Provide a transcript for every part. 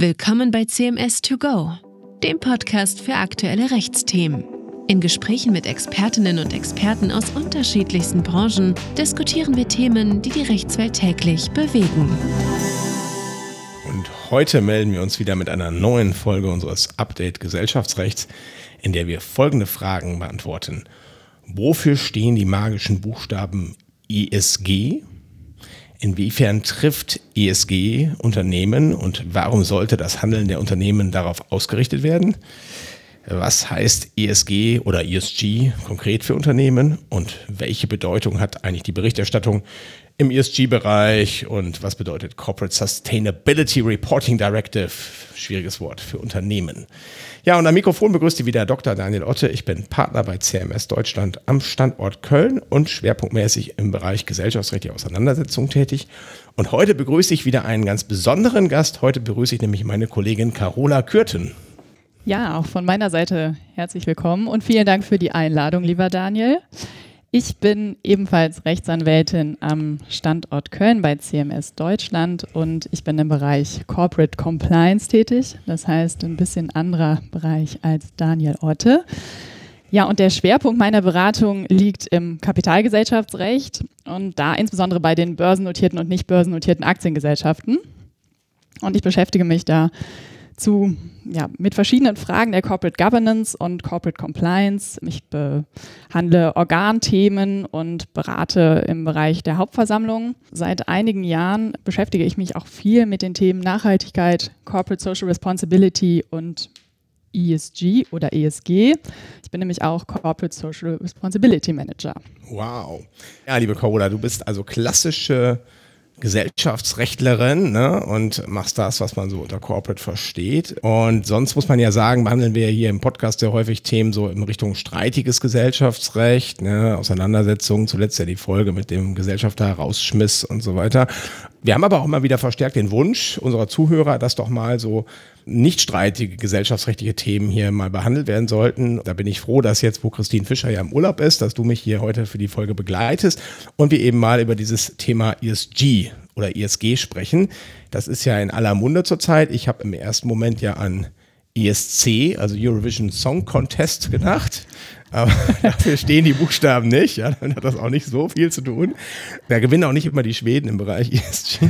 Willkommen bei CMS 2 Go, dem Podcast für aktuelle Rechtsthemen. In Gesprächen mit Expertinnen und Experten aus unterschiedlichsten Branchen diskutieren wir Themen, die die Rechtswelt täglich bewegen. Und heute melden wir uns wieder mit einer neuen Folge unseres Update Gesellschaftsrechts, in der wir folgende Fragen beantworten. Wofür stehen die magischen Buchstaben ESG? Inwiefern trifft ESG Unternehmen und warum sollte das Handeln der Unternehmen darauf ausgerichtet werden? Was heißt ESG oder ESG konkret für Unternehmen und welche Bedeutung hat eigentlich die Berichterstattung im ESG-Bereich und was bedeutet Corporate Sustainability Reporting Directive? Schwieriges Wort für Unternehmen. Ja, und am Mikrofon begrüßt Sie wieder Dr. Daniel Otte. Ich bin Partner bei CMS Deutschland am Standort Köln und schwerpunktmäßig im Bereich gesellschaftsrechtliche Auseinandersetzungen tätig. Und heute begrüße ich wieder einen ganz besonderen Gast. Heute begrüße ich nämlich meine Kollegin Carola Kürten. Ja, auch von meiner Seite herzlich willkommen und vielen Dank für die Einladung, lieber Daniel. Ich bin ebenfalls Rechtsanwältin am Standort Köln bei CMS Deutschland und ich bin im Bereich Corporate Compliance tätig. Das heißt, ein bisschen anderer Bereich als Daniel Otte. Ja, und der Schwerpunkt meiner Beratung liegt im Kapitalgesellschaftsrecht und da insbesondere bei den börsennotierten und nicht börsennotierten Aktiengesellschaften. Und ich beschäftige mich da zu, ja, mit verschiedenen Fragen der Corporate Governance und Corporate Compliance. Ich behandle Organthemen und berate im Bereich der Hauptversammlung. Seit einigen Jahren beschäftige ich mich auch viel mit den Themen Nachhaltigkeit, Corporate Social Responsibility und ESG oder ESG. Ich bin nämlich auch Corporate Social Responsibility Manager. Wow. Ja, liebe Carola, du bist also klassische Gesellschaftsrechtlerin ne, und machst das, was man so unter Corporate versteht. Und sonst muss man ja sagen, behandeln wir hier im Podcast sehr häufig Themen so in Richtung streitiges Gesellschaftsrecht, ne, Auseinandersetzungen, zuletzt ja die Folge mit dem Gesellschafter Rausschmiss und so weiter. Wir haben aber auch immer wieder verstärkt den Wunsch unserer Zuhörer, dass doch mal so nicht streitige gesellschaftsrechtliche Themen hier mal behandelt werden sollten. Da bin ich froh, dass jetzt, wo Christine Fischer ja im Urlaub ist, dass du mich hier heute für die Folge begleitest und wir eben mal über dieses Thema ESG oder ESG sprechen. Das ist ja in aller Munde zurzeit. Ich habe im ersten Moment ja an ESC, also Eurovision Song Contest gedacht. Aber dafür stehen die Buchstaben nicht. Ja, dann hat das auch nicht so viel zu tun. Da gewinnen auch nicht immer die Schweden im Bereich ESG.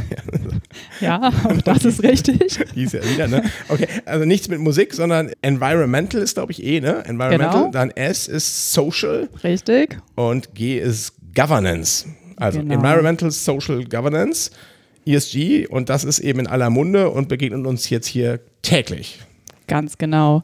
Ja, das ist richtig. Dies ja wieder, ne? Okay, also nichts mit Musik, sondern Environmental ist, glaube ich, eh, ne? Environmental. Genau. Dann S ist Social. Richtig. Und G ist Governance. Also genau. Environmental Social Governance, ESG. Und das ist eben in aller Munde und begegnet uns jetzt hier täglich. Ganz genau.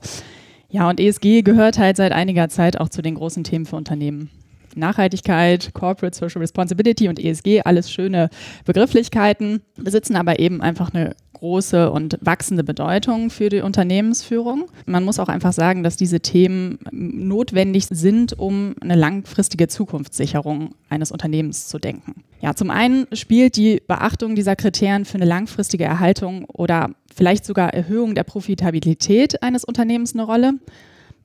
Ja, und ESG gehört halt seit einiger Zeit auch zu den großen Themen für Unternehmen. Nachhaltigkeit, Corporate Social Responsibility und ESG, alles schöne Begrifflichkeiten, besitzen aber eben einfach eine große und wachsende Bedeutung für die Unternehmensführung. Man muss auch einfach sagen, dass diese Themen notwendig sind, um eine langfristige Zukunftssicherung eines Unternehmens zu denken. Ja, zum einen spielt die Beachtung dieser Kriterien für eine langfristige Erhaltung oder vielleicht sogar Erhöhung der Profitabilität eines Unternehmens eine Rolle.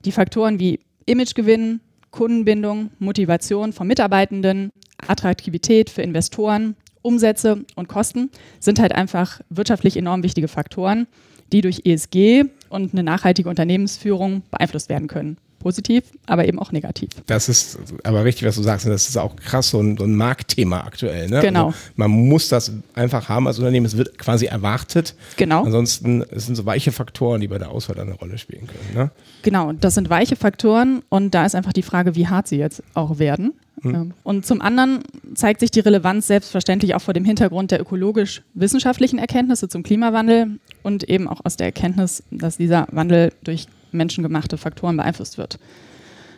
Die Faktoren wie Imagegewinn, Kundenbindung, Motivation von Mitarbeitenden, Attraktivität für Investoren, Umsätze und Kosten sind halt einfach wirtschaftlich enorm wichtige Faktoren, die durch ESG und eine nachhaltige Unternehmensführung beeinflusst werden können positiv, aber eben auch negativ. Das ist aber richtig, was du sagst. Das ist auch krass so ein, so ein Marktthema aktuell. Ne? Genau. Also man muss das einfach haben als Unternehmen. Es wird quasi erwartet. Genau. Ansonsten es sind so weiche Faktoren, die bei der Auswahl eine Rolle spielen können. Ne? Genau, das sind weiche Faktoren und da ist einfach die Frage, wie hart sie jetzt auch werden. Hm. Und zum anderen zeigt sich die Relevanz selbstverständlich auch vor dem Hintergrund der ökologisch-wissenschaftlichen Erkenntnisse zum Klimawandel und eben auch aus der Erkenntnis, dass dieser Wandel durch menschengemachte Faktoren beeinflusst wird.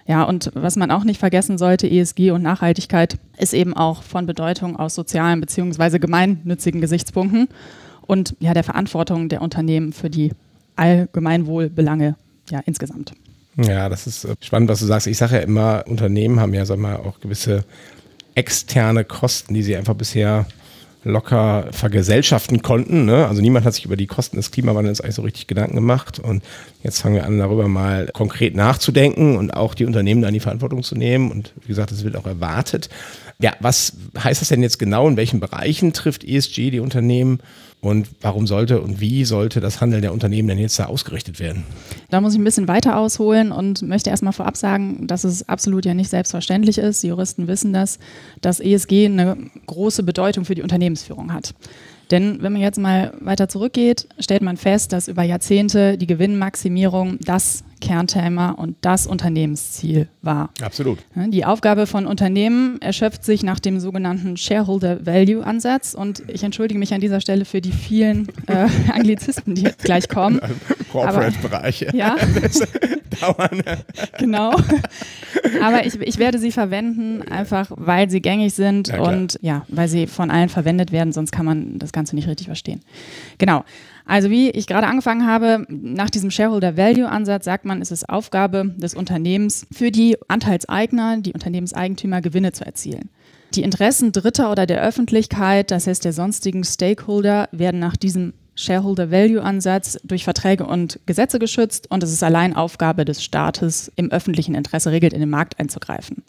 Ja, und was man auch nicht vergessen sollte, ESG und Nachhaltigkeit ist eben auch von Bedeutung aus sozialen bzw. gemeinnützigen Gesichtspunkten und ja, der Verantwortung der Unternehmen für die Allgemeinwohlbelange ja, insgesamt. Ja, das ist äh, spannend, was du sagst. Ich sage ja immer, Unternehmen haben ja, sag mal, auch gewisse externe Kosten, die sie einfach bisher locker vergesellschaften konnten. Ne? Also niemand hat sich über die Kosten des Klimawandels eigentlich so richtig Gedanken gemacht. Und jetzt fangen wir an, darüber mal konkret nachzudenken und auch die Unternehmen dann die Verantwortung zu nehmen. Und wie gesagt, das wird auch erwartet. Ja, was heißt das denn jetzt genau? In welchen Bereichen trifft ESG die Unternehmen? Und warum sollte und wie sollte das Handeln der Unternehmen denn jetzt da ausgerichtet werden? Da muss ich ein bisschen weiter ausholen und möchte erstmal vorab sagen, dass es absolut ja nicht selbstverständlich ist. Die Juristen wissen das, dass ESG eine große Bedeutung für die Unternehmensführung hat. Denn wenn man jetzt mal weiter zurückgeht, stellt man fest, dass über Jahrzehnte die Gewinnmaximierung das Kernthema und das Unternehmensziel war. Absolut. Die Aufgabe von Unternehmen erschöpft sich nach dem sogenannten Shareholder Value Ansatz und ich entschuldige mich an dieser Stelle für die vielen äh, Anglizisten, die gleich kommen. Corporate-Bereiche. Ja. Dauern. genau. Aber ich, ich werde sie verwenden, einfach weil sie gängig sind ja, und ja, weil sie von allen verwendet werden, sonst kann man das Ganze nicht richtig verstehen. Genau. Also wie ich gerade angefangen habe, nach diesem Shareholder Value Ansatz sagt man, es ist Aufgabe des Unternehmens für die Anteilseigner, die Unternehmenseigentümer Gewinne zu erzielen. Die Interessen Dritter oder der Öffentlichkeit, das heißt der sonstigen Stakeholder, werden nach diesem Shareholder Value Ansatz durch Verträge und Gesetze geschützt und es ist allein Aufgabe des Staates, im öffentlichen Interesse regelt in den Markt einzugreifen.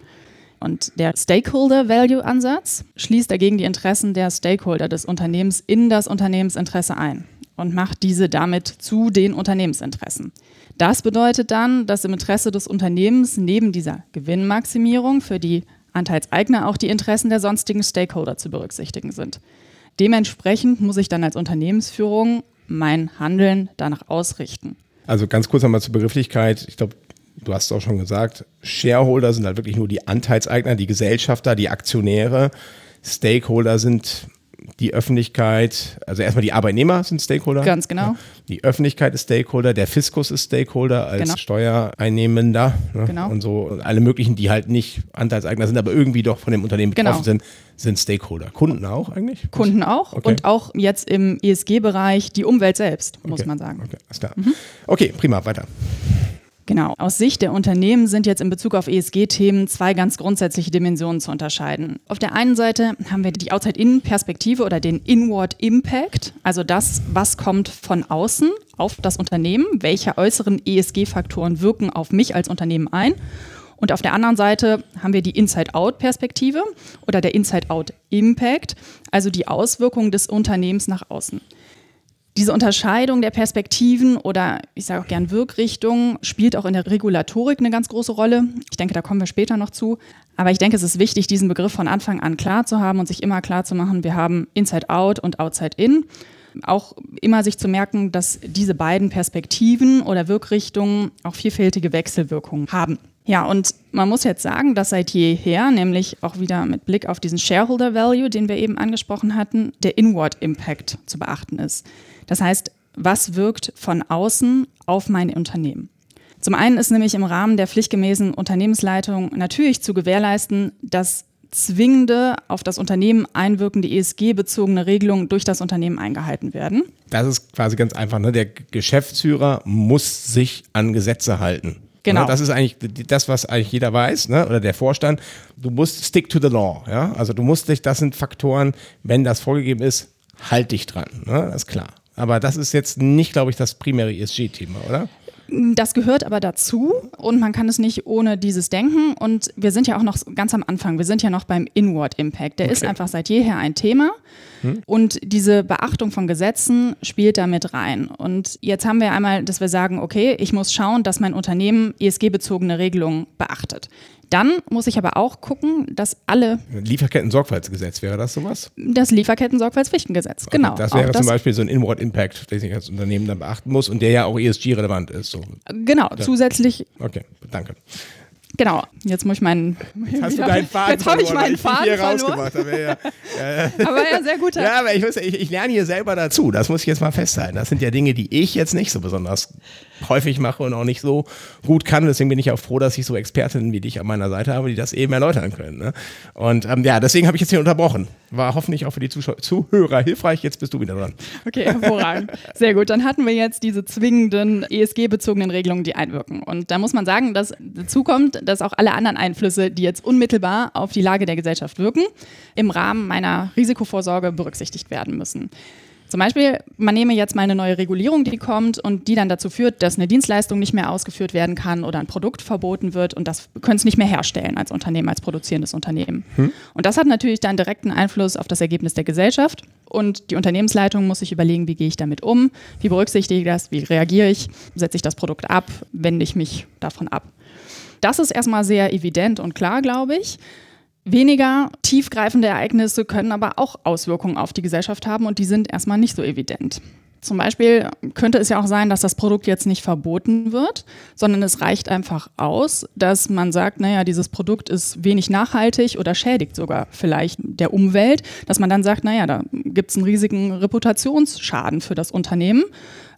Und der Stakeholder Value Ansatz schließt dagegen die Interessen der Stakeholder des Unternehmens in das Unternehmensinteresse ein und macht diese damit zu den Unternehmensinteressen. Das bedeutet dann, dass im Interesse des Unternehmens neben dieser Gewinnmaximierung für die Anteilseigner auch die Interessen der sonstigen Stakeholder zu berücksichtigen sind. Dementsprechend muss ich dann als Unternehmensführung mein Handeln danach ausrichten. Also ganz kurz einmal zur Begrifflichkeit. Ich glaube, du hast es auch schon gesagt, Shareholder sind halt wirklich nur die Anteilseigner, die Gesellschafter, die Aktionäre. Stakeholder sind die Öffentlichkeit, also erstmal die Arbeitnehmer sind Stakeholder. Ganz genau. Die Öffentlichkeit ist Stakeholder, der Fiskus ist Stakeholder als genau. Steuereinnehmender ne? genau. und so. Und alle möglichen, die halt nicht Anteilseigner sind, aber irgendwie doch von dem Unternehmen genau. betroffen genau. sind, sind Stakeholder. Kunden auch eigentlich? Kunden auch okay. und auch jetzt im ESG-Bereich die Umwelt selbst, okay. muss man sagen. Okay, alles klar. Mhm. Okay, prima, weiter. Genau. Aus Sicht der Unternehmen sind jetzt in Bezug auf ESG-Themen zwei ganz grundsätzliche Dimensionen zu unterscheiden. Auf der einen Seite haben wir die Outside-In-Perspektive oder den Inward Impact, also das, was kommt von außen auf das Unternehmen, welche äußeren ESG-Faktoren wirken auf mich als Unternehmen ein. Und auf der anderen Seite haben wir die Inside-Out-Perspektive oder der Inside-Out-Impact, also die Auswirkungen des Unternehmens nach außen. Diese Unterscheidung der Perspektiven oder ich sage auch gern Wirkrichtungen spielt auch in der Regulatorik eine ganz große Rolle. Ich denke, da kommen wir später noch zu. Aber ich denke, es ist wichtig, diesen Begriff von Anfang an klar zu haben und sich immer klar zu machen, wir haben Inside Out und Outside In. Auch immer sich zu merken, dass diese beiden Perspektiven oder Wirkrichtungen auch vielfältige Wechselwirkungen haben. Ja, und man muss jetzt sagen, dass seit jeher, nämlich auch wieder mit Blick auf diesen Shareholder Value, den wir eben angesprochen hatten, der Inward Impact zu beachten ist. Das heißt, was wirkt von außen auf mein Unternehmen? Zum einen ist nämlich im Rahmen der pflichtgemäßen Unternehmensleitung natürlich zu gewährleisten, dass zwingende auf das Unternehmen einwirkende ESG-bezogene Regelungen durch das Unternehmen eingehalten werden. Das ist quasi ganz einfach. Ne? Der Geschäftsführer muss sich an Gesetze halten. Genau. Ne? Das ist eigentlich das, was eigentlich jeder weiß, ne? oder der Vorstand. Du musst stick to the law. Ja? Also du musst dich, das sind Faktoren, wenn das vorgegeben ist, halt dich dran. Ne? Das ist klar. Aber das ist jetzt nicht, glaube ich, das primäre ESG-Thema, oder? Das gehört aber dazu und man kann es nicht ohne dieses denken. Und wir sind ja auch noch ganz am Anfang. Wir sind ja noch beim Inward Impact. Der okay. ist einfach seit jeher ein Thema. Hm. Und diese Beachtung von Gesetzen spielt da mit rein. Und jetzt haben wir einmal, dass wir sagen, okay, ich muss schauen, dass mein Unternehmen ESG-bezogene Regelungen beachtet. Dann muss ich aber auch gucken, dass alle. Lieferketten-Sorgfaltsgesetz, wäre das sowas? Das Lieferketten-Sorgfaltspflichtengesetz, okay, genau. Das wäre zum Beispiel so ein Inward Impact, den ich als Unternehmen dann beachten muss und der ja auch ESG-relevant ist. So. Genau, zusätzlich. Okay, danke. Genau, jetzt muss ich meinen. Jetzt hast du deinen Faden Jetzt habe ich meinen Faden hier rausgemacht. Aber ja, ja, aber ja, sehr gut. Ja, aber ich, muss, ich, ich, lerne hier selber dazu. Das muss ich jetzt mal festhalten. Das sind ja Dinge, die ich jetzt nicht so besonders häufig mache und auch nicht so gut kann. Deswegen bin ich auch froh, dass ich so Expertinnen wie dich an meiner Seite habe, die das eben erläutern können. Ne? Und ähm, ja, deswegen habe ich jetzt hier unterbrochen. War hoffentlich auch für die Zuschauer, Zuhörer hilfreich. Jetzt bist du wieder dran. Okay, hervorragend. Sehr gut. Dann hatten wir jetzt diese zwingenden ESG-bezogenen Regelungen, die einwirken. Und da muss man sagen, dass dazu kommt, dass auch alle anderen Einflüsse, die jetzt unmittelbar auf die Lage der Gesellschaft wirken, im Rahmen meiner Risikovorsorge berücksichtigt werden müssen. Zum Beispiel, man nehme jetzt mal eine neue Regulierung, die kommt und die dann dazu führt, dass eine Dienstleistung nicht mehr ausgeführt werden kann oder ein Produkt verboten wird und das können es nicht mehr herstellen als Unternehmen, als produzierendes Unternehmen. Hm. Und das hat natürlich dann direkten Einfluss auf das Ergebnis der Gesellschaft und die Unternehmensleitung muss sich überlegen, wie gehe ich damit um, wie berücksichtige ich das, wie reagiere ich, setze ich das Produkt ab, wende ich mich davon ab. Das ist erstmal sehr evident und klar, glaube ich. Weniger tiefgreifende Ereignisse können aber auch Auswirkungen auf die Gesellschaft haben und die sind erstmal nicht so evident. Zum Beispiel könnte es ja auch sein, dass das Produkt jetzt nicht verboten wird, sondern es reicht einfach aus, dass man sagt, naja, dieses Produkt ist wenig nachhaltig oder schädigt sogar vielleicht der Umwelt, dass man dann sagt, naja, da gibt es einen riesigen Reputationsschaden für das Unternehmen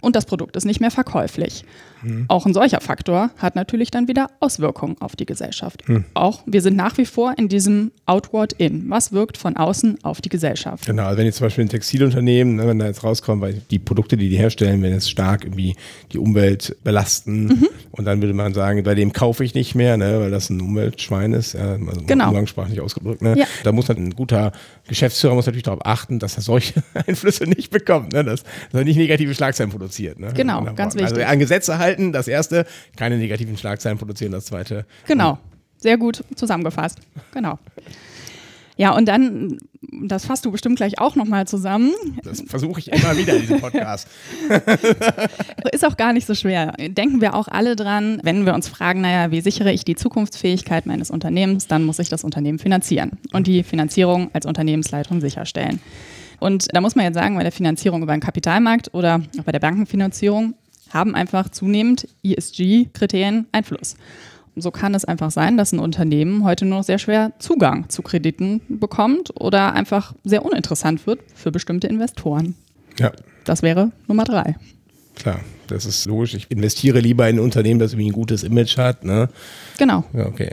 und das Produkt ist nicht mehr verkäuflich. Mhm. Auch ein solcher Faktor hat natürlich dann wieder Auswirkungen auf die Gesellschaft. Mhm. Auch wir sind nach wie vor in diesem Outward-In. Was wirkt von außen auf die Gesellschaft? Genau, also wenn jetzt zum Beispiel ein Textilunternehmen, ne, wenn da jetzt rauskommt, weil die Produkte, die die herstellen, wenn jetzt stark irgendwie die Umwelt belasten mhm. und dann würde man sagen, bei dem kaufe ich nicht mehr, ne, weil das ein Umweltschwein ist, also genau. umgangssprachlich ausgedrückt. Ne? Ja. Da muss halt ein guter Geschäftsführer muss natürlich darauf achten, dass er solche Einflüsse nicht bekommt, ne? dass, dass er nicht negative Schlagzeilen produziert. Ne? Genau, ganz also wichtig. Also an Gesetze halten, das erste, keine negativen Schlagzeilen produzieren, das zweite. Genau, sehr gut zusammengefasst. Genau. Ja, und dann, das fasst du bestimmt gleich auch nochmal zusammen. Das versuche ich immer wieder in diesem Podcast. Ist auch gar nicht so schwer. Denken wir auch alle dran, wenn wir uns fragen, naja, wie sichere ich die Zukunftsfähigkeit meines Unternehmens, dann muss ich das Unternehmen finanzieren und die Finanzierung als Unternehmensleitung sicherstellen. Und da muss man jetzt sagen, bei der Finanzierung über den Kapitalmarkt oder auch bei der Bankenfinanzierung haben einfach zunehmend ESG-Kriterien Einfluss. So kann es einfach sein, dass ein Unternehmen heute nur noch sehr schwer Zugang zu Krediten bekommt oder einfach sehr uninteressant wird für bestimmte Investoren. Ja. Das wäre Nummer drei. Klar, das ist logisch. Ich investiere lieber in ein Unternehmen, das irgendwie ein gutes Image hat. Ne? Genau. Ja, okay.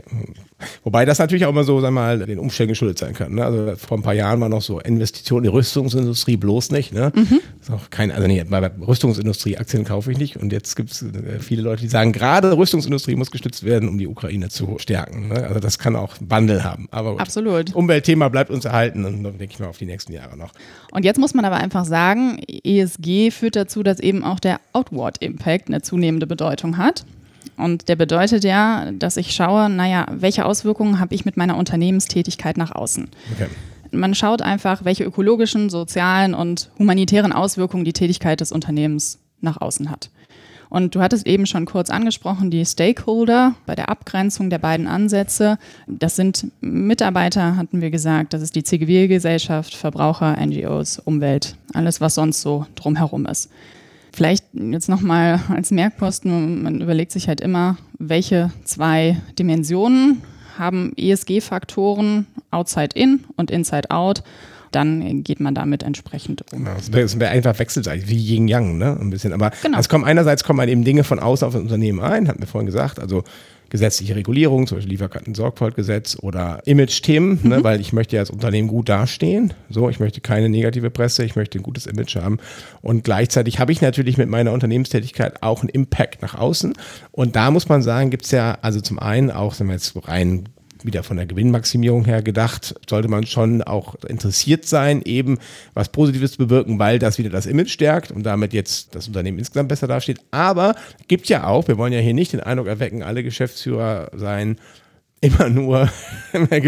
Wobei das natürlich auch immer so, sag mal, den Umständen geschuldet sein kann. Ne? Also vor ein paar Jahren war noch so Investitionen in die Rüstungsindustrie bloß nicht. Ne? Mhm. Ist auch kein, also nee, bei Rüstungsindustrie Aktien kaufe ich nicht. Und jetzt gibt es äh, viele Leute, die sagen, gerade Rüstungsindustrie muss gestützt werden, um die Ukraine zu stärken. Ne? Also das kann auch Wandel haben. Aber gut. Absolut. Umweltthema bleibt uns erhalten und dann denke ich mal auf die nächsten Jahre noch. Und jetzt muss man aber einfach sagen, ESG führt dazu, dass eben auch der Outward Impact eine zunehmende Bedeutung hat. Und der bedeutet ja, dass ich schaue, naja, welche Auswirkungen habe ich mit meiner Unternehmenstätigkeit nach außen. Okay. Man schaut einfach, welche ökologischen, sozialen und humanitären Auswirkungen die Tätigkeit des Unternehmens nach außen hat. Und du hattest eben schon kurz angesprochen, die Stakeholder bei der Abgrenzung der beiden Ansätze. Das sind Mitarbeiter, hatten wir gesagt, das ist die Zivilgesellschaft, Verbraucher, NGOs, Umwelt, alles, was sonst so drumherum ist. Vielleicht jetzt nochmal als Merkposten, man überlegt sich halt immer, welche zwei Dimensionen haben ESG-Faktoren outside in und inside out. Dann geht man damit entsprechend um. Genau, das wäre einfach wechselseitig, wie Yin Yang, ne? Ein bisschen. Aber genau. es kommen einerseits kommen halt eben Dinge von außen auf das Unternehmen ein, hatten wir vorhin gesagt. Also gesetzliche Regulierung, zum Beispiel Lieferketten-Sorgfaltgesetz oder Image-Themen, ne, mhm. ne, weil ich möchte ja als Unternehmen gut dastehen. So, ich möchte keine negative Presse, ich möchte ein gutes Image haben. Und gleichzeitig habe ich natürlich mit meiner Unternehmenstätigkeit auch einen Impact nach außen. Und da muss man sagen, gibt es ja also zum einen auch, wenn wir jetzt rein wieder von der Gewinnmaximierung her gedacht, sollte man schon auch interessiert sein, eben was Positives zu bewirken, weil das wieder das Image stärkt und damit jetzt das Unternehmen insgesamt besser dasteht. Aber gibt ja auch, wir wollen ja hier nicht den Eindruck erwecken, alle Geschäftsführer seien immer nur in der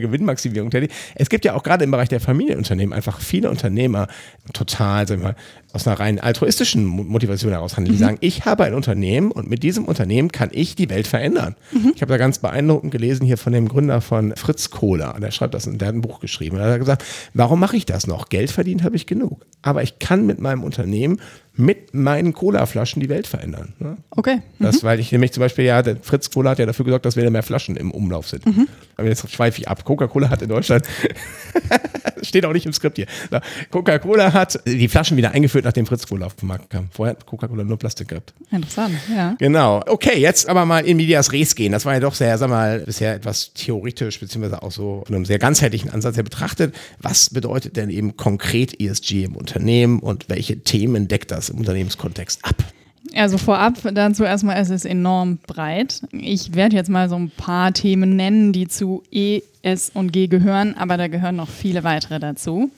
Gewinnmaximierung tätig. Es gibt ja auch gerade im Bereich der Familienunternehmen einfach viele Unternehmer total, sagen wir mal, aus einer rein altruistischen Motivation heraus handeln. Die mhm. sagen, ich habe ein Unternehmen und mit diesem Unternehmen kann ich die Welt verändern. Mhm. Ich habe da ganz beeindruckend gelesen hier von dem Gründer von Fritz Kohler. Der schreibt das, der hat ein Buch geschrieben. Da hat er gesagt, warum mache ich das noch? Geld verdient habe ich genug. Aber ich kann mit meinem Unternehmen mit meinen Cola-Flaschen die Welt verändern. Ne? Okay. Mhm. Das, weil ich nämlich zum Beispiel, ja, Fritz Cola hat ja dafür gesorgt, dass wieder mehr Flaschen im Umlauf sind. Mhm. Aber jetzt schweife ich ab. Coca-Cola hat in Deutschland, steht auch nicht im Skript hier, Coca-Cola hat die Flaschen wieder eingeführt, nachdem Fritz Cola auf den Markt kam. Vorher hat Coca-Cola nur Plastik gehabt. Interessant, ja. Genau. Okay, jetzt aber mal in Medias Res gehen. Das war ja doch sehr, sag mal, bisher etwas theoretisch, beziehungsweise auch so von einem sehr ganzheitlichen Ansatz her betrachtet. Was bedeutet denn eben konkret ESG im Unternehmen und welche Themen deckt das im Unternehmenskontext ab? Also vorab dazu erstmal, es ist enorm breit. Ich werde jetzt mal so ein paar Themen nennen, die zu E, S und G gehören, aber da gehören noch viele weitere dazu.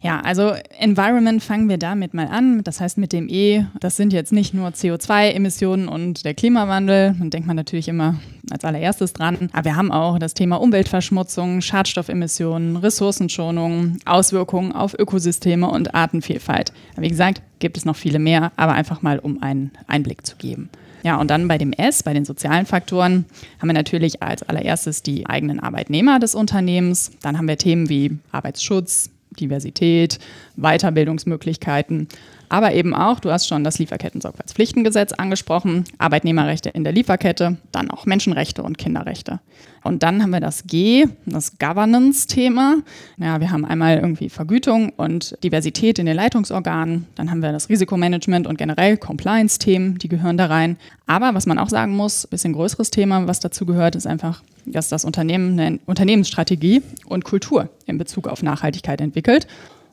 Ja, also Environment fangen wir damit mal an. Das heißt mit dem E, das sind jetzt nicht nur CO2-Emissionen und der Klimawandel. Dann denkt man natürlich immer als allererstes dran. Aber wir haben auch das Thema Umweltverschmutzung, Schadstoffemissionen, Ressourcenschonung, Auswirkungen auf Ökosysteme und Artenvielfalt. Wie gesagt, gibt es noch viele mehr, aber einfach mal um einen Einblick zu geben. Ja, und dann bei dem S, bei den sozialen Faktoren, haben wir natürlich als allererstes die eigenen Arbeitnehmer des Unternehmens. Dann haben wir Themen wie Arbeitsschutz, Diversität, Weiterbildungsmöglichkeiten, aber eben auch, du hast schon das Lieferketten-Sorgfaltspflichtengesetz angesprochen, Arbeitnehmerrechte in der Lieferkette, dann auch Menschenrechte und Kinderrechte. Und dann haben wir das G, das Governance-Thema. Ja, wir haben einmal irgendwie Vergütung und Diversität in den Leitungsorganen. Dann haben wir das Risikomanagement und generell Compliance-Themen, die gehören da rein. Aber was man auch sagen muss, ein bisschen größeres Thema, was dazu gehört, ist einfach, dass das Unternehmen eine Unternehmensstrategie und Kultur in Bezug auf Nachhaltigkeit entwickelt.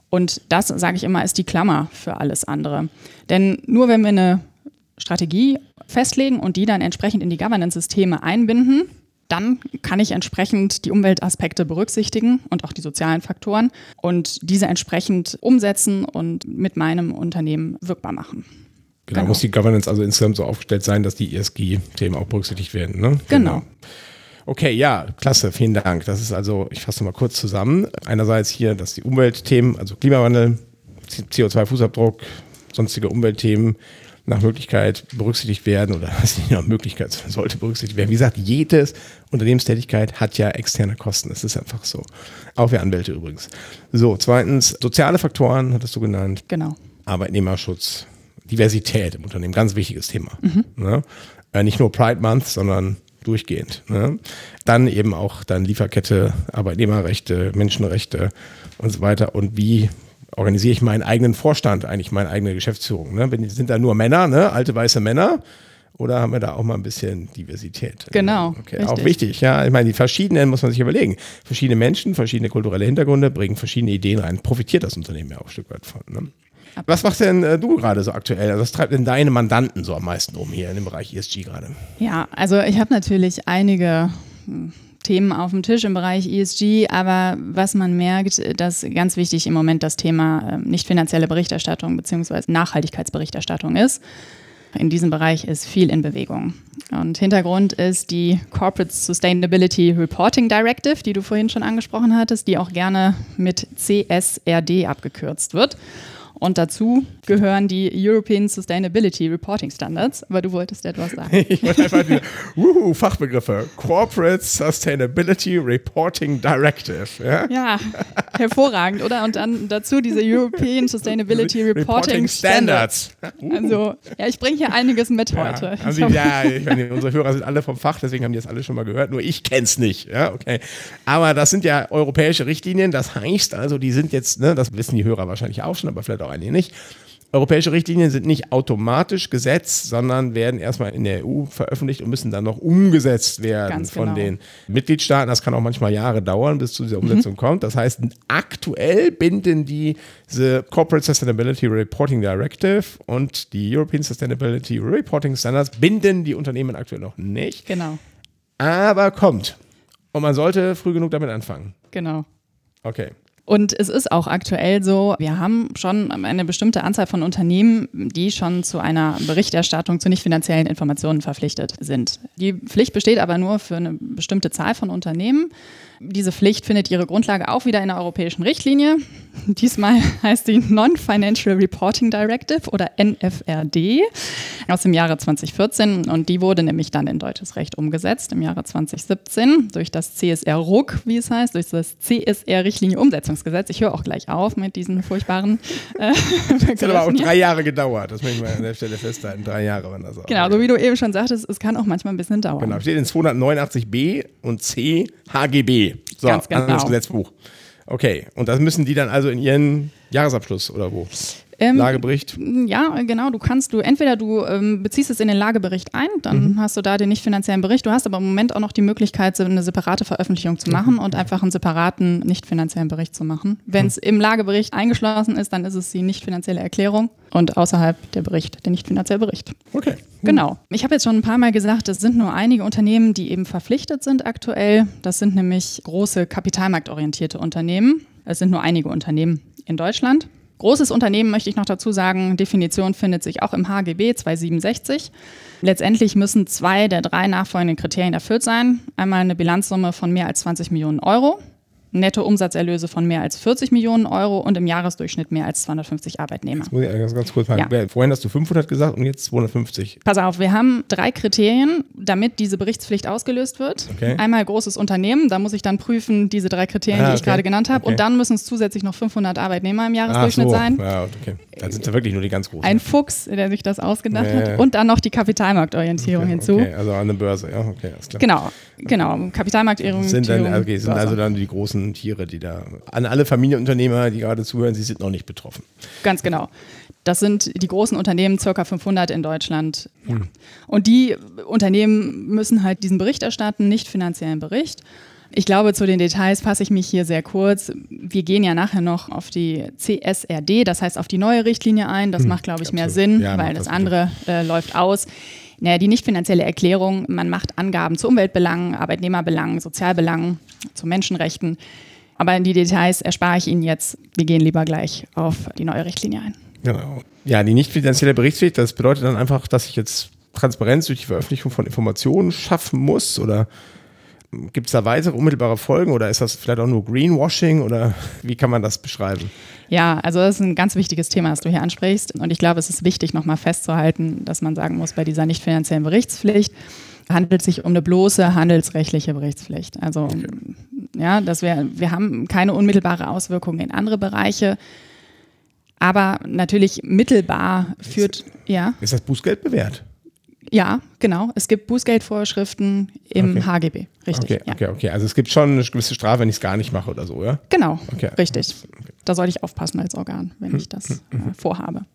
Und das, sage ich immer, ist die Klammer für alles andere. Denn nur wenn wir eine Strategie festlegen und die dann entsprechend in die Governance-Systeme einbinden, dann kann ich entsprechend die Umweltaspekte berücksichtigen und auch die sozialen Faktoren und diese entsprechend umsetzen und mit meinem Unternehmen wirkbar machen. Genau, genau. muss die Governance also insgesamt so aufgestellt sein, dass die ESG-Themen auch berücksichtigt werden. Ne? Genau. genau. Okay, ja, klasse, vielen Dank. Das ist also, ich fasse mal kurz zusammen. Einerseits hier, dass die Umweltthemen, also Klimawandel, CO2-Fußabdruck, sonstige Umweltthemen nach Möglichkeit berücksichtigt werden oder was nicht nach Möglichkeit sollte berücksichtigt werden. Wie gesagt, jedes Unternehmenstätigkeit hat ja externe Kosten. Das ist einfach so. Auch für Anwälte übrigens. So, zweitens, soziale Faktoren, hattest du genannt. Genau. Arbeitnehmerschutz, Diversität im Unternehmen, ganz wichtiges Thema. Mhm. Ne? Äh, nicht nur Pride Month, sondern durchgehend. Ne? Dann eben auch dann Lieferkette, Arbeitnehmerrechte, Menschenrechte und so weiter. Und wie organisiere ich meinen eigenen Vorstand, eigentlich meine eigene Geschäftsführung? Ne? Sind da nur Männer, ne? alte weiße Männer? Oder haben wir da auch mal ein bisschen Diversität? Genau. Okay, auch wichtig, ja. Ich meine, die verschiedenen muss man sich überlegen. Verschiedene Menschen, verschiedene kulturelle Hintergründe bringen verschiedene Ideen rein. Profitiert das Unternehmen ja auch ein Stück weit von. Ne? Was machst denn äh, du gerade so aktuell? Also was treibt denn deine Mandanten so am meisten um hier in dem Bereich ESG gerade? Ja, also ich habe natürlich einige hm, Themen auf dem Tisch im Bereich ESG, aber was man merkt, dass ganz wichtig im Moment das Thema äh, nicht finanzielle Berichterstattung bzw. Nachhaltigkeitsberichterstattung ist. In diesem Bereich ist viel in Bewegung. Und Hintergrund ist die Corporate Sustainability Reporting Directive, die du vorhin schon angesprochen hattest, die auch gerne mit CSRD abgekürzt wird. Und dazu gehören die European Sustainability Reporting Standards. Aber du wolltest etwas sagen. ich wollte einfach die wuhu, Fachbegriffe. Corporate Sustainability Reporting Directive. Ja? ja, hervorragend, oder? Und dann dazu diese European Sustainability Reporting, Reporting Standards. Standards. Also, ja, ich bringe hier einiges mit ja, heute. Also, ja, ich meine, unsere Hörer sind alle vom Fach, deswegen haben die das alle schon mal gehört. Nur ich kenne es nicht. Ja, okay. Aber das sind ja europäische Richtlinien. Das heißt also, die sind jetzt, ne, das wissen die Hörer wahrscheinlich auch schon, aber vielleicht auch einige nicht. Europäische Richtlinien sind nicht automatisch gesetzt, sondern werden erstmal in der EU veröffentlicht und müssen dann noch umgesetzt werden Ganz von genau. den Mitgliedstaaten. Das kann auch manchmal Jahre dauern, bis zu dieser Umsetzung mhm. kommt. Das heißt, aktuell binden diese Corporate Sustainability Reporting Directive und die European Sustainability Reporting Standards binden die Unternehmen aktuell noch nicht. Genau. Aber kommt. Und man sollte früh genug damit anfangen. Genau. Okay. Und es ist auch aktuell so, wir haben schon eine bestimmte Anzahl von Unternehmen, die schon zu einer Berichterstattung zu nicht finanziellen Informationen verpflichtet sind. Die Pflicht besteht aber nur für eine bestimmte Zahl von Unternehmen. Diese Pflicht findet ihre Grundlage auch wieder in der europäischen Richtlinie. Diesmal heißt sie Non-Financial Reporting Directive oder NFRD aus dem Jahre 2014 und die wurde nämlich dann in deutsches Recht umgesetzt im Jahre 2017 durch das CSR-RUC, wie es heißt, durch das CSR-Richtlinie-Umsetzungsgesetz. Ich höre auch gleich auf mit diesen furchtbaren äh, Das hat aber auch drei Jahre gedauert, das möchte ich mal an der Stelle festhalten. Drei Jahre waren das auch. Genau, so wie du eben schon sagtest, es kann auch manchmal ein bisschen dauern. Genau, steht in 289b und c HGB. So, Ganz genau. anderes Gesetzbuch. Okay, und das müssen die dann also in ihren Jahresabschluss oder wo? Ähm, Lagebericht? Ja, genau. Du kannst du entweder du ähm, beziehst es in den Lagebericht ein, dann mhm. hast du da den nicht finanziellen Bericht. Du hast aber im Moment auch noch die Möglichkeit, so eine separate Veröffentlichung zu machen mhm. und einfach einen separaten nicht finanziellen Bericht zu machen. Wenn es mhm. im Lagebericht eingeschlossen ist, dann ist es die nicht finanzielle Erklärung und außerhalb der Bericht der nicht finanzielle Bericht. Okay. Genau. Ich habe jetzt schon ein paar Mal gesagt, es sind nur einige Unternehmen, die eben verpflichtet sind aktuell. Das sind nämlich große kapitalmarktorientierte Unternehmen. Es sind nur einige Unternehmen in Deutschland. Großes Unternehmen möchte ich noch dazu sagen, Definition findet sich auch im HGB 267. Letztendlich müssen zwei der drei nachfolgenden Kriterien erfüllt sein. Einmal eine Bilanzsumme von mehr als 20 Millionen Euro, Nettoumsatzerlöse von mehr als 40 Millionen Euro und im Jahresdurchschnitt mehr als 250 Arbeitnehmer. Jetzt muss ich ganz, ganz kurz fragen. Ja. Vorhin hast du 500 gesagt und jetzt 250. Pass auf, wir haben drei Kriterien, damit diese Berichtspflicht ausgelöst wird. Okay. Einmal großes Unternehmen, da muss ich dann prüfen, diese drei Kriterien, ah, okay. die ich gerade genannt habe. Okay. Und dann müssen es zusätzlich noch 500 Arbeitnehmer im Jahresdurchschnitt so. sein. Ja, okay. Dann sind es ja wirklich nur die ganz großen. Ein Fuchs, der sich das ausgedacht ja, hat. Und dann noch die Kapitalmarktorientierung hinzu. Okay, also an der Börse, ja, okay, alles klar. Genau, genau. Kapitalmarktorientierung. Sind, dann, okay, sind also dann die großen Tiere, die da an alle Familienunternehmer, die gerade zuhören, sie sind noch nicht betroffen. Ganz genau. Das sind die großen Unternehmen, circa 500 in Deutschland. Ja. Hm. Und die Unternehmen müssen halt diesen Bericht erstatten, nicht finanziellen Bericht. Ich glaube, zu den Details fasse ich mich hier sehr kurz. Wir gehen ja nachher noch auf die CSRD, das heißt auf die neue Richtlinie ein. Das hm, macht, glaube ich, mehr Sinn, ja, weil das, das andere äh, läuft aus. Naja, die nicht finanzielle Erklärung, man macht Angaben zu Umweltbelangen, Arbeitnehmerbelangen, Sozialbelangen, zu Menschenrechten. Aber die Details erspare ich Ihnen jetzt. Wir gehen lieber gleich auf die neue Richtlinie ein. Genau. Ja, die nicht finanzielle Berichtspflicht, das bedeutet dann einfach, dass ich jetzt Transparenz durch die Veröffentlichung von Informationen schaffen muss oder gibt es da weitere unmittelbare Folgen oder ist das vielleicht auch nur Greenwashing oder wie kann man das beschreiben? Ja, also das ist ein ganz wichtiges Thema, das du hier ansprichst und ich glaube, es ist wichtig, nochmal festzuhalten, dass man sagen muss, bei dieser nicht finanziellen Berichtspflicht handelt es sich um eine bloße handelsrechtliche Berichtspflicht. Also okay. ja, dass wir, wir haben keine unmittelbare Auswirkungen in andere Bereiche. Aber natürlich mittelbar führt, ist, ja. Ist das Bußgeld bewährt? Ja, genau. Es gibt Bußgeldvorschriften im okay. HGB, richtig. Okay, ja. okay, okay. Also es gibt schon eine gewisse Strafe, wenn ich es gar nicht mache oder so, ja? Genau, okay. richtig. Da sollte ich aufpassen als Organ, wenn hm, ich das hm, hm, äh, vorhabe.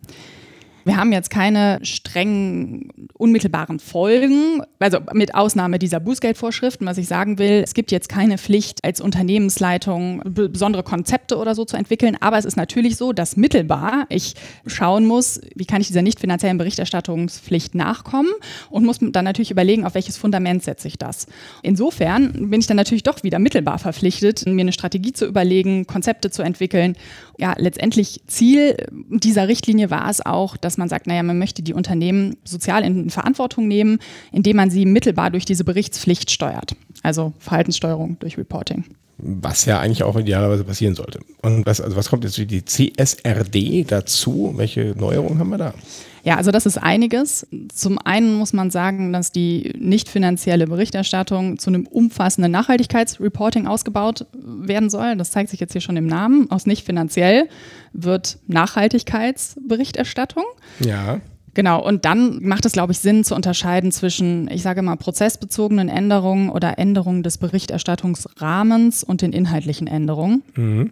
Wir haben jetzt keine strengen unmittelbaren Folgen, also mit Ausnahme dieser Bußgeldvorschriften, was ich sagen will, es gibt jetzt keine Pflicht als Unternehmensleitung besondere Konzepte oder so zu entwickeln, aber es ist natürlich so, dass mittelbar ich schauen muss, wie kann ich dieser nicht finanziellen Berichterstattungspflicht nachkommen und muss dann natürlich überlegen, auf welches Fundament setze ich das. Insofern bin ich dann natürlich doch wieder mittelbar verpflichtet, mir eine Strategie zu überlegen, Konzepte zu entwickeln. Ja, letztendlich Ziel dieser Richtlinie war es auch, dass man sagt, naja, man möchte die Unternehmen sozial in Verantwortung nehmen, indem man sie mittelbar durch diese Berichtspflicht steuert. Also Verhaltenssteuerung durch Reporting. Was ja eigentlich auch idealerweise passieren sollte. Und was, also was kommt jetzt die CSRD dazu? Welche Neuerungen haben wir da? Ja, also das ist einiges. Zum einen muss man sagen, dass die nicht finanzielle Berichterstattung zu einem umfassenden Nachhaltigkeitsreporting ausgebaut werden soll. Das zeigt sich jetzt hier schon im Namen. Aus nicht finanziell wird Nachhaltigkeitsberichterstattung. Ja. Genau, und dann macht es, glaube ich, Sinn zu unterscheiden zwischen, ich sage mal, prozessbezogenen Änderungen oder Änderungen des Berichterstattungsrahmens und den inhaltlichen Änderungen. Mhm.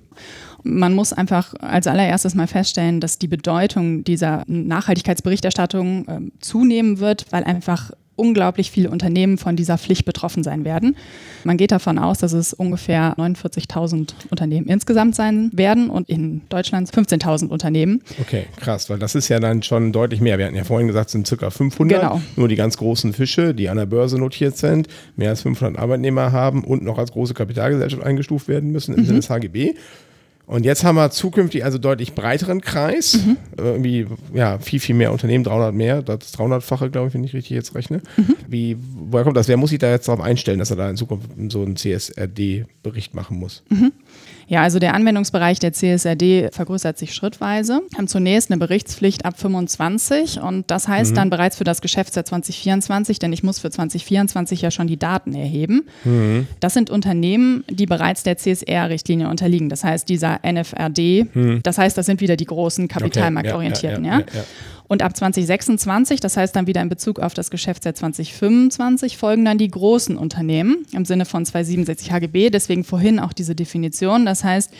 Man muss einfach als allererstes mal feststellen, dass die Bedeutung dieser Nachhaltigkeitsberichterstattung äh, zunehmen wird, weil einfach unglaublich viele Unternehmen von dieser Pflicht betroffen sein werden. Man geht davon aus, dass es ungefähr 49.000 Unternehmen insgesamt sein werden und in Deutschland 15.000 Unternehmen. Okay, krass, weil das ist ja dann schon deutlich mehr. Wir hatten ja vorhin gesagt, es sind circa 500. Genau. Nur die ganz großen Fische, die an der Börse notiert sind, mehr als 500 Arbeitnehmer haben und noch als große Kapitalgesellschaft eingestuft werden müssen im mhm. Sinne des HGB. Und jetzt haben wir zukünftig also deutlich breiteren Kreis, mhm. Äh, irgendwie ja viel viel mehr Unternehmen, 300 mehr, das 300-fache, glaube ich, wenn ich richtig jetzt rechne. Mhm. Wie woher kommt das? Wer muss sich da jetzt darauf einstellen, dass er da in Zukunft so einen CSRD-Bericht machen muss? Mhm. Ja, also der Anwendungsbereich der CSRD vergrößert sich schrittweise. Wir haben zunächst eine Berichtspflicht ab 25 und das heißt mhm. dann bereits für das Geschäftsjahr 2024, denn ich muss für 2024 ja schon die Daten erheben. Mhm. Das sind Unternehmen, die bereits der CSR-Richtlinie unterliegen. Das heißt, dieser NFRD, mhm. das heißt, das sind wieder die großen kapitalmarktorientierten. Okay. Ja, ja, ja, und ab 2026, das heißt dann wieder in Bezug auf das Geschäftsjahr 2025, folgen dann die großen Unternehmen im Sinne von 267 HGB. Deswegen vorhin auch diese Definition. Das heißt,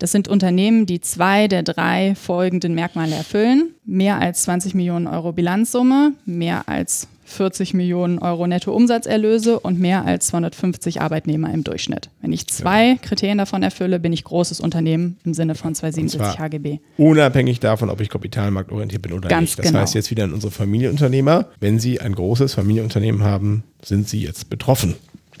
das sind Unternehmen, die zwei der drei folgenden Merkmale erfüllen. Mehr als 20 Millionen Euro Bilanzsumme, mehr als 40 Millionen Euro Nettoumsatzerlöse und mehr als 250 Arbeitnehmer im Durchschnitt. Wenn ich zwei ja. Kriterien davon erfülle, bin ich großes Unternehmen im Sinne von 277 HGB. Unabhängig davon, ob ich kapitalmarktorientiert bin oder Ganz nicht. Das genau. heißt jetzt wieder an unsere Familienunternehmer, wenn Sie ein großes Familienunternehmen haben, sind Sie jetzt betroffen.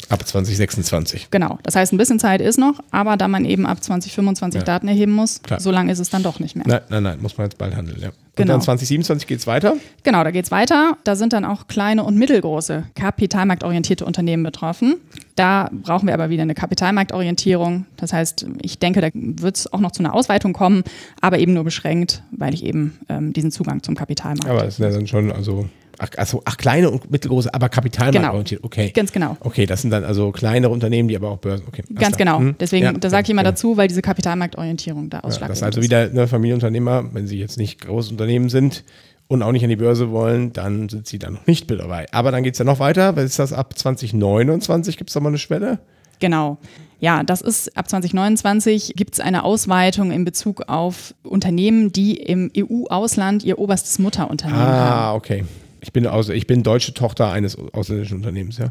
Ab 2026. Genau. Das heißt, ein bisschen Zeit ist noch, aber da man eben ab 2025 Ja. Daten erheben muss, Klar. so lange ist es dann doch nicht mehr. Nein, nein, nein, muss man jetzt bald handeln, ja. Und Genau. dann 2027 geht es weiter. Genau, da geht's weiter. Da sind dann auch kleine und mittelgroße kapitalmarktorientierte Unternehmen betroffen. Da brauchen wir aber wieder eine Kapitalmarktorientierung. Das heißt, ich denke, da wird es auch noch zu einer Ausweitung kommen, aber eben nur beschränkt, weil ich eben ähm, diesen Zugang zum Kapitalmarkt Aber es sind ja dann schon, also, ach, also, ach kleine und mittelgroße, aber kapitalmarktorientiert. Okay. Ganz genau. Okay, das sind dann also kleinere Unternehmen, die aber auch Börsen. Okay, Ganz klar. genau. Hm? Deswegen, Ja, da sage ich immer genau. dazu, weil diese Kapitalmarktorientierung da Ja, ausschlaggebend das ist also wieder ne, Familienunternehmer, wenn sie jetzt nicht Großunternehmen sind und auch nicht an die Börse wollen, dann sind sie da noch nicht mit dabei. Aber dann geht es ja noch weiter. Was ist das ab 2029? Gibt es da mal eine Schwelle? Genau. Ja, das ist ab 2029 gibt es eine Ausweitung in Bezug auf Unternehmen, die im EU-Ausland ihr oberstes Mutterunternehmen haben. Ah, okay. Ich bin, aus, ich bin deutsche Tochter eines ausländischen Unternehmens, ja.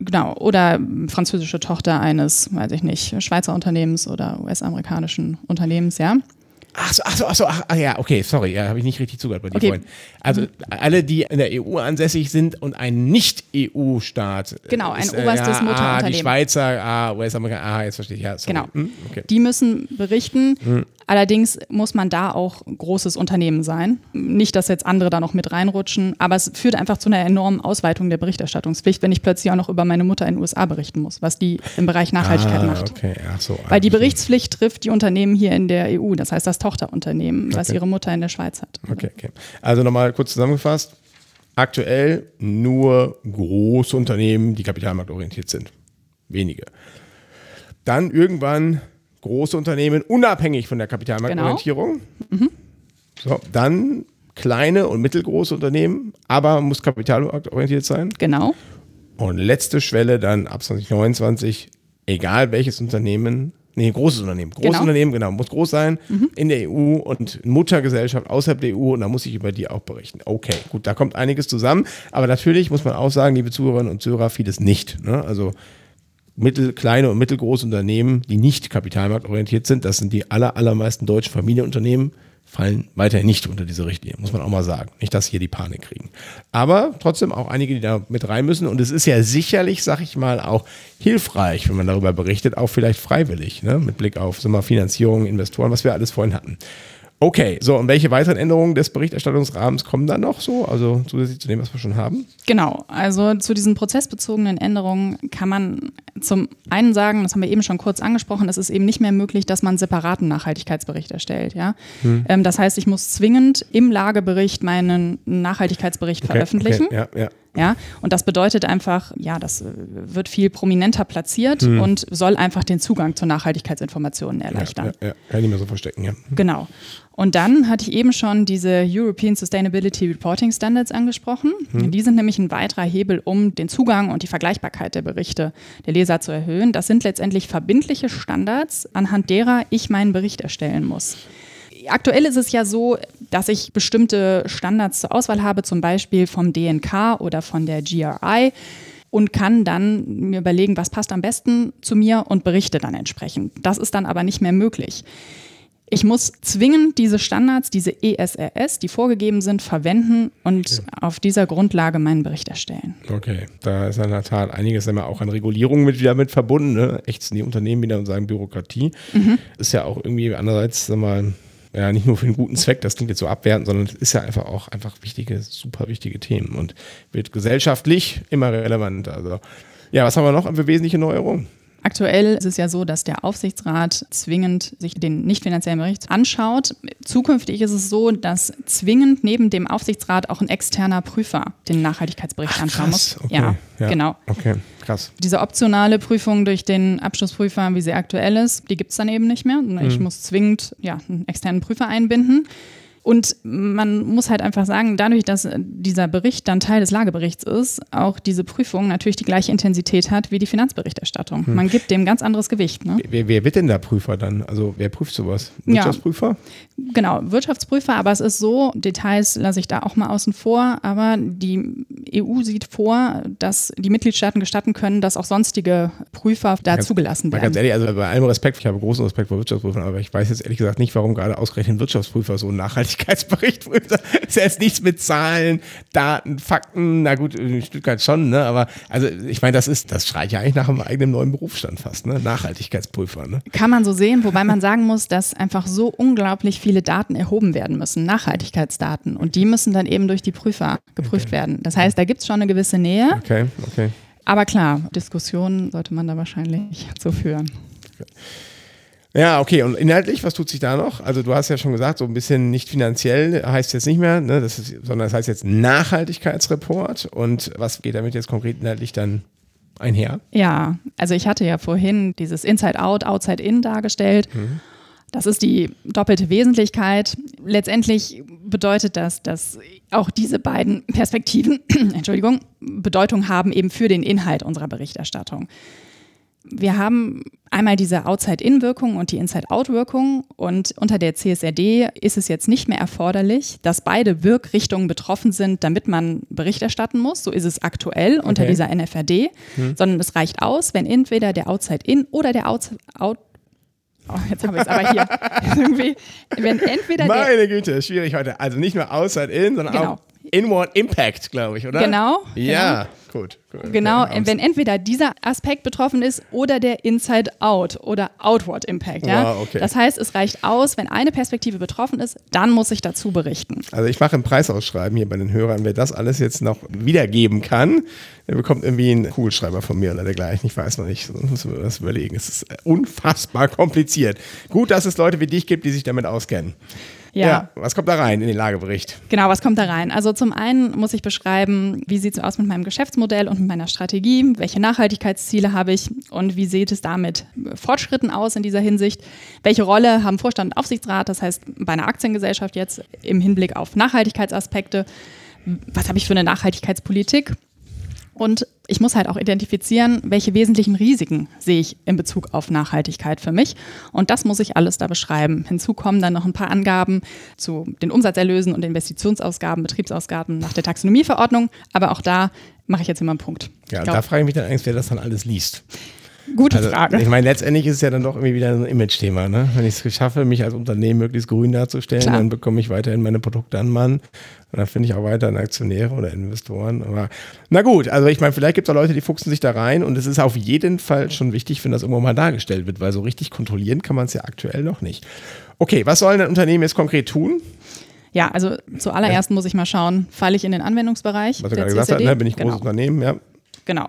Genau. Oder französische Tochter eines, weiß ich nicht, Schweizer Unternehmens oder US-amerikanischen Unternehmens, ja. Ach so, ach so, ach so, ach, ach ja, okay, sorry, ja, habe ich nicht richtig zugehört bei dir Okay. vorhin. Also alle, die in der EU ansässig sind und ein Nicht-EU-Staat. Genau, ein ist, oberstes ja, Ah, die Mutterunternehmen. Schweizer, ah, US-Amerikaner, ah, jetzt verstehe ich, ja, sorry. Genau. Hm, okay. Die müssen berichten. Allerdings muss man da auch großes Unternehmen sein. Nicht, dass jetzt andere da noch mit reinrutschen, aber es führt einfach zu einer enormen Ausweitung der Berichterstattungspflicht, wenn ich plötzlich auch noch über meine Mutter in den USA berichten muss, was die im Bereich Nachhaltigkeit ah, macht. okay, ach so. Weil die ah, Berichtspflicht trifft die Unternehmen hier in der EU, das heißt das Tochterunternehmen, was Okay. ihre Mutter in der Schweiz hat. Okay, okay. Also nochmal kurz zusammengefasst. Aktuell nur große Unternehmen, die kapitalmarktorientiert sind. Wenige. Dann irgendwann große Unternehmen, unabhängig von der Kapitalmarktorientierung. Genau. So, dann kleine und mittelgroße Unternehmen, aber muss kapitalmarktorientiert sein. Genau. Und letzte Schwelle dann ab 2029, egal welches Unternehmen, nee, großes Unternehmen, großes Genau. Unternehmen, genau, muss groß sein in der EU und Muttergesellschaft außerhalb der EU und da muss ich über die auch berichten. Okay, gut, da kommt einiges zusammen, aber natürlich muss man auch sagen, liebe Zuhörerinnen und Zuhörer, vieles nicht. Ne? Also mittel, kleine und mittelgroße Unternehmen, die nicht kapitalmarktorientiert sind, das sind die aller, allermeisten deutschen Familienunternehmen, fallen weiterhin nicht unter diese Richtlinie, muss man auch mal sagen. Nicht, dass hier die Panik kriegen. Aber trotzdem auch einige, die da mit rein müssen. Und es ist ja sicherlich, sag ich mal, auch hilfreich, wenn man darüber berichtet, auch vielleicht freiwillig, ne? mit Blick auf wir, mal, Finanzierung, Investoren, was wir alles vorhin hatten. Okay, so, und welche weiteren Änderungen des Berichterstattungsrahmens kommen dann noch so? Also zusätzlich zu dem, was wir schon haben? Genau, also zu diesen prozessbezogenen Änderungen kann man zum einen sagen, das haben wir eben schon kurz angesprochen, es ist eben nicht mehr möglich, dass man einen separaten Nachhaltigkeitsbericht erstellt. Ja? Ähm, das heißt, ich muss zwingend im Lagebericht meinen Nachhaltigkeitsbericht veröffentlichen. Okay, ja, ja. Ja, und das bedeutet einfach, ja, das äh, wird viel prominenter platziert und soll einfach den Zugang zu Nachhaltigkeitsinformationen erleichtern. Ja, ja, ja, kann ich nicht mehr so verstecken, ja. Genau. Und dann hatte ich eben schon diese European Sustainability Reporting Standards angesprochen. Die sind nämlich ein weiterer Hebel, um den Zugang und die Vergleichbarkeit der Berichte der Leser zu erhöhen. Das sind letztendlich verbindliche Standards, anhand derer ich meinen Bericht erstellen muss. Aktuell ist es ja so, dass ich bestimmte Standards zur Auswahl habe, zum Beispiel vom DNK oder von der GRI und kann dann mir überlegen, was passt am besten zu mir und berichte dann entsprechend. Das ist dann aber nicht mehr möglich. Ich muss zwingend diese Standards, diese ESRS, die vorgegeben sind, verwenden und auf dieser Grundlage meinen Bericht erstellen. Okay, da ist in der Tat einiges immer auch an Regulierung mit wieder mit verbunden. Ne? Ächzen die Unternehmen wieder und sagen Bürokratie. Ist ja auch irgendwie andererseits, sag mal, ja, nicht nur für einen guten Zweck, das klingt jetzt so abwertend, sondern es ist ja einfach auch einfach wichtige, super wichtige Themen und wird gesellschaftlich immer relevant. Also, ja, was haben wir noch für wesentliche Neuerungen? Aktuell ist es ja so, dass der Aufsichtsrat zwingend sich den nicht finanziellen Bericht anschaut. Zukünftig ist es so, dass zwingend neben dem Aufsichtsrat auch ein externer Prüfer den Nachhaltigkeitsbericht anschauen muss. okay. Ja, genau. Okay, krass. Diese optionale Prüfung durch den Abschlussprüfer, wie sie aktuell ist, die gibt es dann eben nicht mehr. Ich muss zwingend ja, einen externen Prüfer einbinden. Und man muss halt einfach sagen, dadurch, dass dieser Bericht dann Teil des Lageberichts ist, auch diese Prüfung natürlich die gleiche Intensität hat wie die Finanzberichterstattung. Man gibt dem ganz anderes Gewicht. Ne? Wer, wer wird denn der Prüfer dann? Also wer prüft sowas? Ja. Wirtschaftsprüfer? Genau, Wirtschaftsprüfer, aber es ist so, Details lasse ich da auch mal außen vor, aber die EU sieht vor, dass die Mitgliedstaaten gestatten können, dass auch sonstige Prüfer da zugelassen Mal ganz werden. ehrlich, also bei allem Respekt, ich habe großen Respekt vor Wirtschaftsprüfern, aber ich weiß jetzt ehrlich gesagt nicht, warum gerade ausgerechnet Wirtschaftsprüfer so ein Nachhaltigkeitsbericht prüft. Das ist ja jetzt nichts mit Zahlen, Daten, Fakten. Na gut, in Stuttgart schon, ne? Aber also ich meine, das ist, das schreit ja eigentlich nach einem eigenen neuen Berufsstand fast, ne? Nachhaltigkeitsprüfer, ne? Kann man so sehen, wobei man sagen muss, dass einfach so unglaublich viele Daten erhoben werden müssen, Nachhaltigkeitsdaten. Und die müssen dann eben durch die Prüfer geprüft okay. werden. Das heißt, da gibt es schon eine gewisse Nähe. Okay, okay. Aber klar, Diskussionen sollte man da wahrscheinlich so führen. Okay. Ja, okay. Und inhaltlich, was tut sich da noch? Also du hast ja schon gesagt, so ein bisschen nicht finanziell heißt jetzt nicht mehr, ne, das ist, sondern das heißt jetzt Nachhaltigkeitsreport. Und was geht damit jetzt konkret inhaltlich dann einher? Ja, also ich hatte ja vorhin dieses Inside-Out, Outside-In dargestellt. Mhm. Das ist die doppelte Wesentlichkeit. Letztendlich bedeutet das, dass auch diese beiden Perspektiven, Entschuldigung, Bedeutung haben eben für den Inhalt unserer Berichterstattung wir haben einmal diese Outside-In-Wirkung und die Inside-Out-Wirkung. Und unter der CSRD ist es jetzt nicht mehr erforderlich, dass beide Wirkrichtungen betroffen sind, damit man Bericht erstatten muss. So ist es aktuell okay. unter dieser NFRD. Hm. Sondern es reicht aus, wenn entweder der Outside-In oder der Outside- out Oh, jetzt habe ich es aber hier. Irgendwie, wenn entweder Meine Güte, schwierig heute. Also nicht nur Outside In, sondern genau. auch Inward Impact, glaube ich, oder? Genau. Ja. Genau. Gut. Genau, wenn entweder dieser Aspekt betroffen ist oder der Inside-Out oder Outward Impact. Ja? Wow, okay. Das heißt, es reicht aus, wenn eine Perspektive betroffen ist, dann muss ich dazu berichten. Also ich mache ein Preisausschreiben hier bei den Hörern, wer das alles jetzt noch wiedergeben kann, der bekommt irgendwie einen Kugelschreiber von mir oder dergleichen. Ich weiß noch nicht, das müssen wir das überlegen. Es ist unfassbar kompliziert. Gut, dass es Leute wie dich gibt, die sich damit auskennen. Ja. ja. Was kommt da rein in den Lagebericht? Genau, was kommt da rein? Also zum einen muss ich beschreiben, wie sieht es aus mit meinem Geschäftsmodell und mit meiner Strategie, welche Nachhaltigkeitsziele habe ich und wie sieht es da mit Fortschritten aus in dieser Hinsicht, welche Rolle haben Vorstand und Aufsichtsrat, das heißt bei einer Aktiengesellschaft jetzt im Hinblick auf Nachhaltigkeitsaspekte, was habe ich für eine Nachhaltigkeitspolitik und ich muss halt auch identifizieren, welche wesentlichen Risiken sehe ich in Bezug auf Nachhaltigkeit für mich. Und das muss ich alles da beschreiben. Hinzu kommen dann noch ein paar Angaben zu den Umsatzerlösen und Investitionsausgaben, Betriebsausgaben nach der Taxonomieverordnung. Aber auch da mache ich jetzt immer einen Punkt. Ja, da frage ich mich dann eigentlich, wer das dann alles liest. Gute also, Frage. Ich meine, letztendlich ist es ja dann doch irgendwie wieder so ein Image-Thema. Ne? Wenn ich es schaffe, mich als Unternehmen möglichst grün darzustellen, Klar. dann bekomme ich weiterhin meine Produkte an Mann. Und dann finde ich auch weiterhin Aktionäre oder Investoren. Aber na gut, also ich meine, vielleicht gibt es auch Leute, die fuchsen sich da rein und es ist auf jeden Fall schon wichtig, wenn das irgendwo mal dargestellt wird, weil so richtig kontrollieren kann man es ja aktuell noch nicht. Okay, was sollen ein Unternehmen jetzt konkret tun? Ja, also zuallererst muss ich mal schauen, falle ich in den Anwendungsbereich. Was du gerade gesagt hast, ne? bin ich genau. großes Unternehmen, ja. Genau.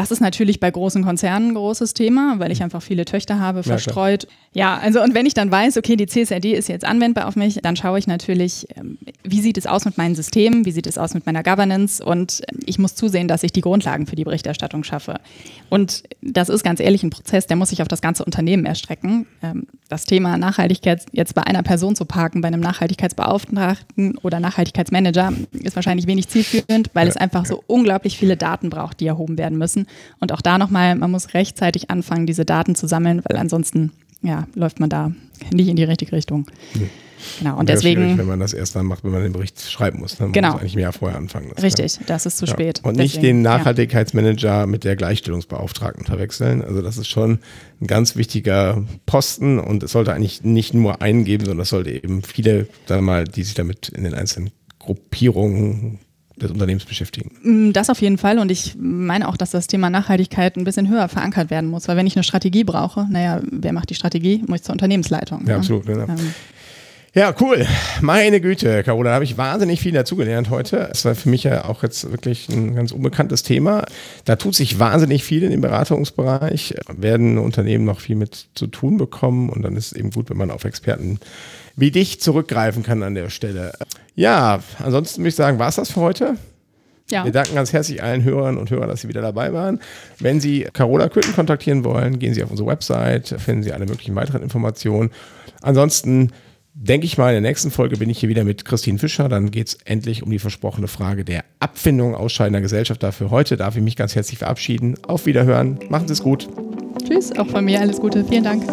Das ist natürlich bei großen Konzernen ein großes Thema, weil ich einfach viele Töchter habe, verstreut. Ja, ja, also und wenn ich dann weiß, okay, die CSRD ist jetzt anwendbar auf mich, dann schaue ich natürlich, ähm, wie sieht es aus mit meinen Systemen, wie sieht es aus mit meiner Governance und ähm, ich muss zusehen, dass ich die Grundlagen für die Berichterstattung schaffe. Und das ist ganz ehrlich ein Prozess, der muss sich auf das ganze Unternehmen erstrecken. Ähm, das Thema Nachhaltigkeit jetzt bei einer Person zu parken, bei einem Nachhaltigkeitsbeauftragten oder Nachhaltigkeitsmanager, ist wahrscheinlich wenig zielführend, weil ja, es einfach ja. so unglaublich viele Daten braucht, die erhoben werden müssen. Und auch da nochmal, man muss rechtzeitig anfangen, diese Daten zu sammeln, weil ansonsten ja, läuft man da nicht in die richtige Richtung. Nee. Genau, und deswegen. Wenn man das erst dann macht, wenn man den Bericht schreiben muss, dann genau. muss man eigentlich mehr vorher anfangen. Das Richtig, kann. das ist zu ja. spät. Und deswegen, nicht den Nachhaltigkeitsmanager ja. mit der Gleichstellungsbeauftragten verwechseln. Also, das ist schon ein ganz wichtiger Posten und es sollte eigentlich nicht nur einen geben, sondern es sollte eben viele, sagen wir mal, die sich damit in den einzelnen Gruppierungen des Unternehmens beschäftigen. Mm, das auf jeden Fall und ich meine auch, dass das Thema Nachhaltigkeit ein bisschen höher verankert werden muss, weil wenn ich eine Strategie brauche, naja, wer macht die Strategie? Muss ich zur Unternehmensleitung. Ja, ja. absolut. Genau. Ähm. Ja, cool. Meine Güte, Carola, da habe ich wahnsinnig viel dazugelernt heute. Es war für mich ja auch jetzt wirklich ein ganz unbekanntes Thema. Da tut sich wahnsinnig viel in dem Beratungsbereich, werden Unternehmen noch viel mit zu tun bekommen und dann ist es eben gut, wenn man auf Experten wie dich zurückgreifen kann an der Stelle. Ja, ansonsten würde ich sagen, war es das für heute? Ja. Wir danken ganz herzlich allen Hörern und Hörern, dass Sie wieder dabei waren. Wenn Sie Carola Köthen kontaktieren wollen, gehen Sie auf unsere Website, finden Sie alle möglichen weiteren Informationen. Ansonsten denke ich mal, in der nächsten Folge bin ich hier wieder mit Christine Fischer. Dann geht es endlich um die versprochene Frage der Abfindung ausscheidender Gesellschaft. Dafür heute darf ich mich ganz herzlich verabschieden. Auf Wiederhören. Machen Sie es gut. Tschüss, auch von mir alles Gute. Vielen Dank.